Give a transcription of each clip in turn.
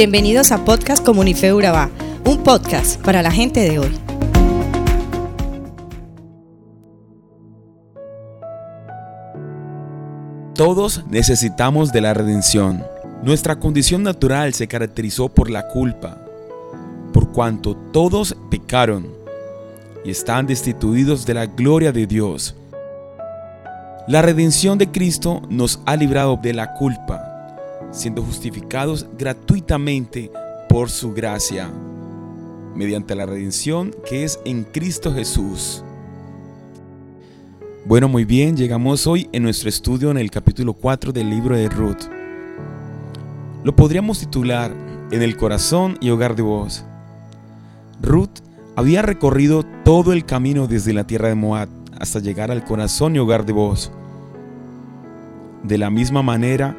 Bienvenidos a Podcast Comunife Urabá, un podcast para la gente de hoy. Todos necesitamos de la redención. Nuestra condición natural se caracterizó por la culpa, por cuanto todos pecaron y están destituidos de la gloria de Dios. La redención de Cristo nos ha librado de la culpa siendo justificados gratuitamente por su gracia, mediante la redención que es en Cristo Jesús. Bueno, muy bien, llegamos hoy en nuestro estudio en el capítulo 4 del libro de Ruth. Lo podríamos titular En el corazón y hogar de vos. Ruth había recorrido todo el camino desde la tierra de Moab hasta llegar al corazón y hogar de vos. De la misma manera,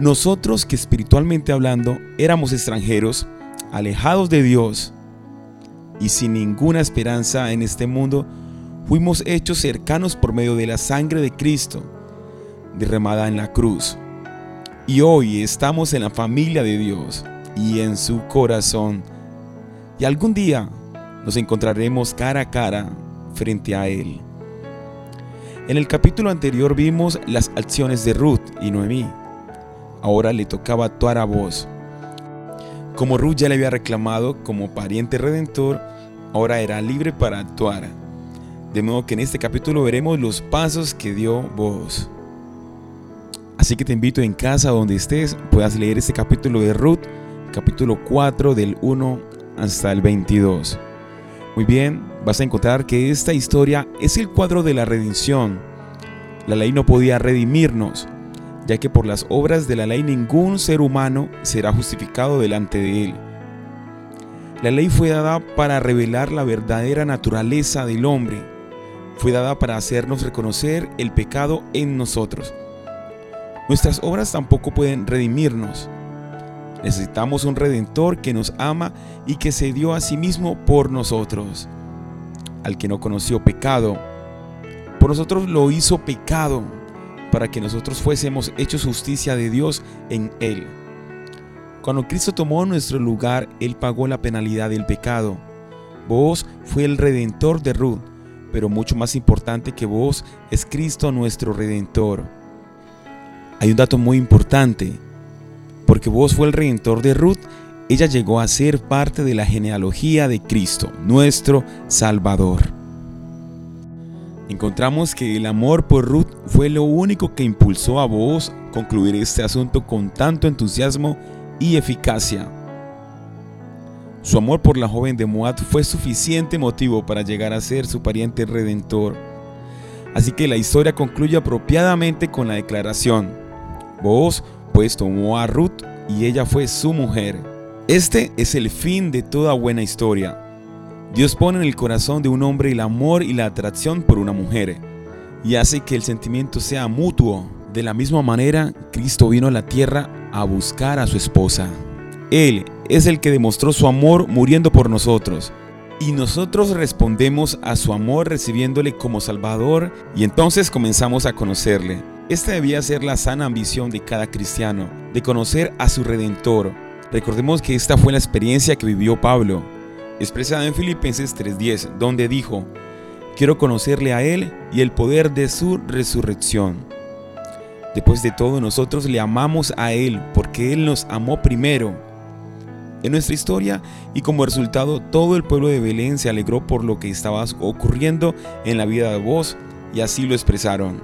nosotros que espiritualmente hablando éramos extranjeros, alejados de Dios y sin ninguna esperanza en este mundo, fuimos hechos cercanos por medio de la sangre de Cristo, derramada en la cruz. Y hoy estamos en la familia de Dios y en su corazón. Y algún día nos encontraremos cara a cara frente a Él. En el capítulo anterior vimos las acciones de Ruth y Noemí ahora le tocaba actuar a vos. Como Ruth ya le había reclamado como pariente redentor, ahora era libre para actuar. De modo que en este capítulo veremos los pasos que dio vos. Así que te invito en casa donde estés, puedas leer este capítulo de Ruth, capítulo 4 del 1 hasta el 22. Muy bien, vas a encontrar que esta historia es el cuadro de la redención. La ley no podía redimirnos, ya que por las obras de la ley ningún ser humano será justificado delante de él. La ley fue dada para revelar la verdadera naturaleza del hombre, fue dada para hacernos reconocer el pecado en nosotros. Nuestras obras tampoco pueden redimirnos. Necesitamos un redentor que nos ama y que se dio a sí mismo por nosotros. Al que no conoció pecado, por nosotros lo hizo pecado para que nosotros fuésemos hechos justicia de Dios en Él. Cuando Cristo tomó nuestro lugar, Él pagó la penalidad del pecado. Vos fue el redentor de Ruth, pero mucho más importante que vos es Cristo nuestro redentor. Hay un dato muy importante, porque vos fue el redentor de Ruth, ella llegó a ser parte de la genealogía de Cristo, nuestro Salvador encontramos que el amor por Ruth fue lo único que impulsó a vos concluir este asunto con tanto entusiasmo y eficacia. Su amor por la joven de Moab fue suficiente motivo para llegar a ser su pariente redentor. Así que la historia concluye apropiadamente con la declaración, vos pues tomó a Ruth y ella fue su mujer. Este es el fin de toda buena historia Dios pone en el corazón de un hombre el amor y la atracción por una mujer y hace que el sentimiento sea mutuo. De la misma manera, Cristo vino a la tierra a buscar a su esposa. Él es el que demostró su amor muriendo por nosotros. Y nosotros respondemos a su amor recibiéndole como Salvador y entonces comenzamos a conocerle. Esta debía ser la sana ambición de cada cristiano, de conocer a su Redentor. Recordemos que esta fue la experiencia que vivió Pablo expresada en Filipenses 3:10, donde dijo, quiero conocerle a Él y el poder de su resurrección. Después de todo, nosotros le amamos a Él porque Él nos amó primero. En nuestra historia y como resultado, todo el pueblo de Belén se alegró por lo que estaba ocurriendo en la vida de vos y así lo expresaron.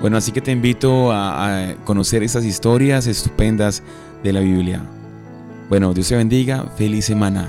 Bueno, así que te invito a, conocer estas historias estupendas de la Biblia. Bueno, Dios te bendiga, feliz semana.